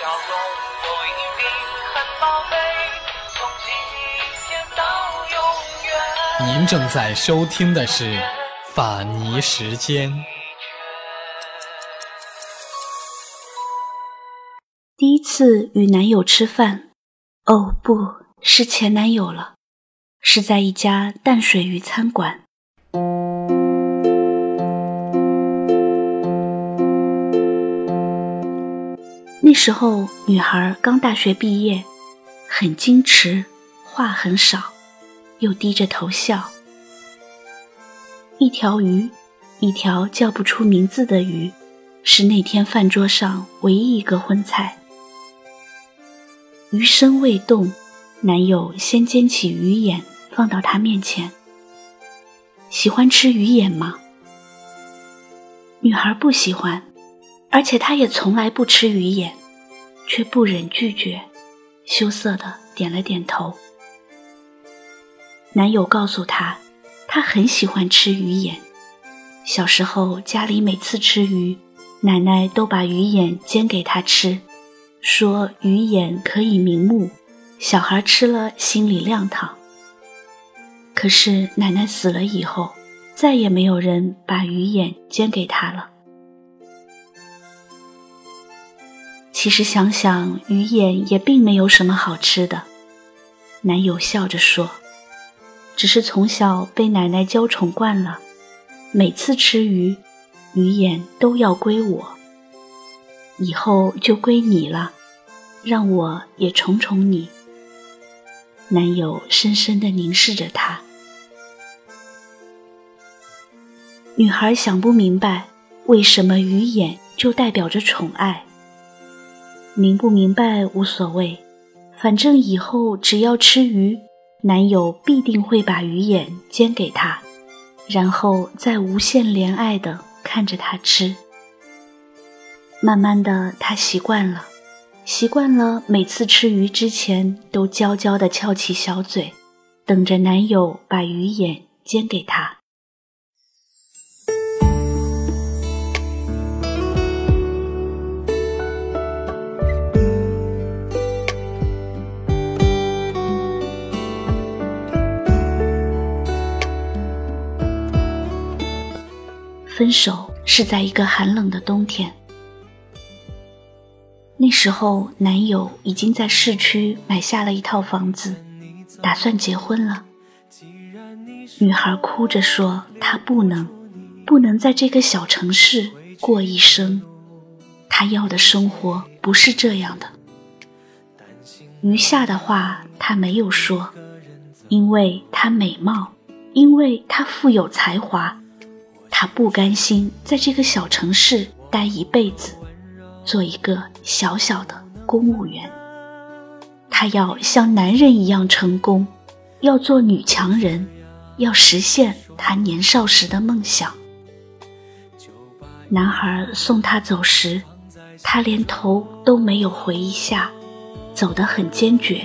笑容都一定很宝贝，从今天到永远。您正在收听的是《法尼时间》。第一次与男友吃饭，哦，不是前男友了，是在一家淡水鱼餐馆。那时候女孩刚大学毕业，很矜持，话很少，又低着头笑。一条鱼，一条叫不出名字的鱼，是那天饭桌上唯一一个荤菜。鱼身未动，男友先煎起鱼眼放到她面前。喜欢吃鱼眼吗？女孩不喜欢，而且她也从来不吃鱼眼。却不忍拒绝，羞涩的点了点头。男友告诉她，他很喜欢吃鱼眼。小时候家里每次吃鱼，奶奶都把鱼眼煎给他吃，说鱼眼可以明目，小孩吃了心里亮堂。可是奶奶死了以后，再也没有人把鱼眼煎给他了。其实想想，鱼眼也并没有什么好吃的。男友笑着说：“只是从小被奶奶娇宠惯了，每次吃鱼，鱼眼都要归我。以后就归你了，让我也宠宠你。”男友深深的凝视着她。女孩想不明白，为什么鱼眼就代表着宠爱。明不明白无所谓，反正以后只要吃鱼，男友必定会把鱼眼煎给她，然后再无限怜爱的看着她吃。慢慢的，她习惯了，习惯了每次吃鱼之前都娇娇的翘起小嘴，等着男友把鱼眼煎给她。分手是在一个寒冷的冬天。那时候，男友已经在市区买下了一套房子，打算结婚了。女孩哭着说：“她不能，不能在这个小城市过一生。她要的生活不是这样的。”余下的话她没有说，因为她美貌，因为她富有才华。他不甘心在这个小城市待一辈子，做一个小小的公务员。他要像男人一样成功，要做女强人，要实现他年少时的梦想。男孩送她走时，他连头都没有回一下，走得很坚决。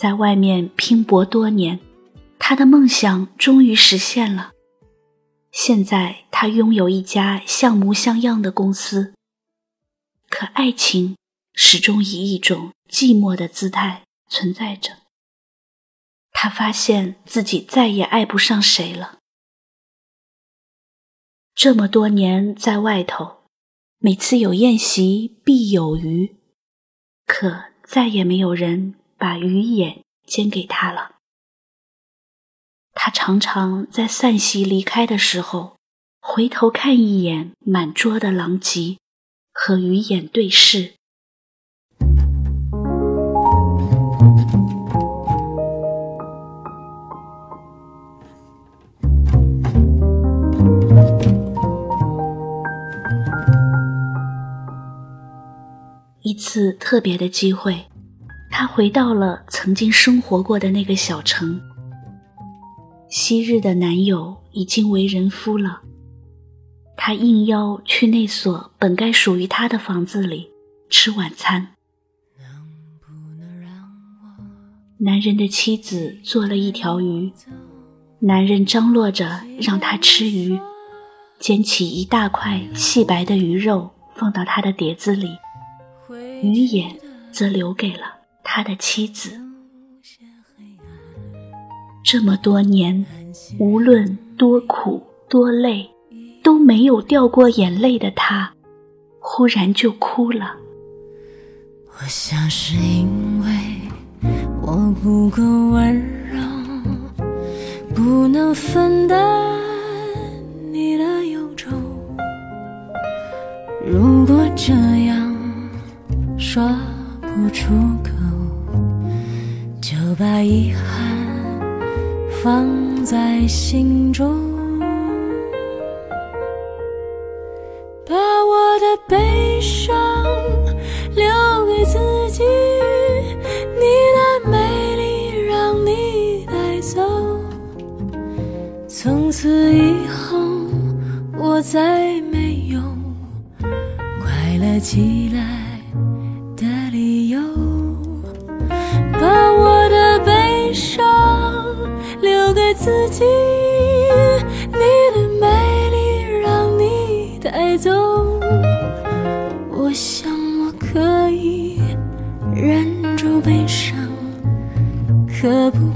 在外面拼搏多年，他的梦想终于实现了。现在他拥有一家像模像样的公司，可爱情始终以一种寂寞的姿态存在着。他发现自己再也爱不上谁了。这么多年在外头，每次有宴席必有鱼，可再也没有人。把鱼眼煎给他了。他常常在散席离开的时候，回头看一眼满桌的狼藉，和鱼眼对视。一次特别的机会，他回到了曾经生活过的那个小城。昔日的男友已经为人夫了，他应邀去那所本该属于他的房子里吃晚餐。男人的妻子做了一条鱼，男人张罗着让他吃鱼，捡起一大块细白的鱼肉放到他的碟子里。鱼眼则留给了他的妻子。这么多年，无论多苦多累，都没有掉过眼泪的他，忽然就哭了。我想是因为我不够温柔，不能分担你的忧愁。如果这样。说不出口，就把遗憾放在心中，把我的悲伤留给自己。你的美丽让你带走，从此以后我再没有快乐起来。自己你的美丽让你带走。我想我可以忍住悲伤可不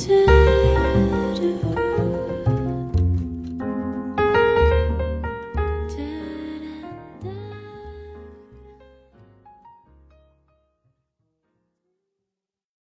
谢。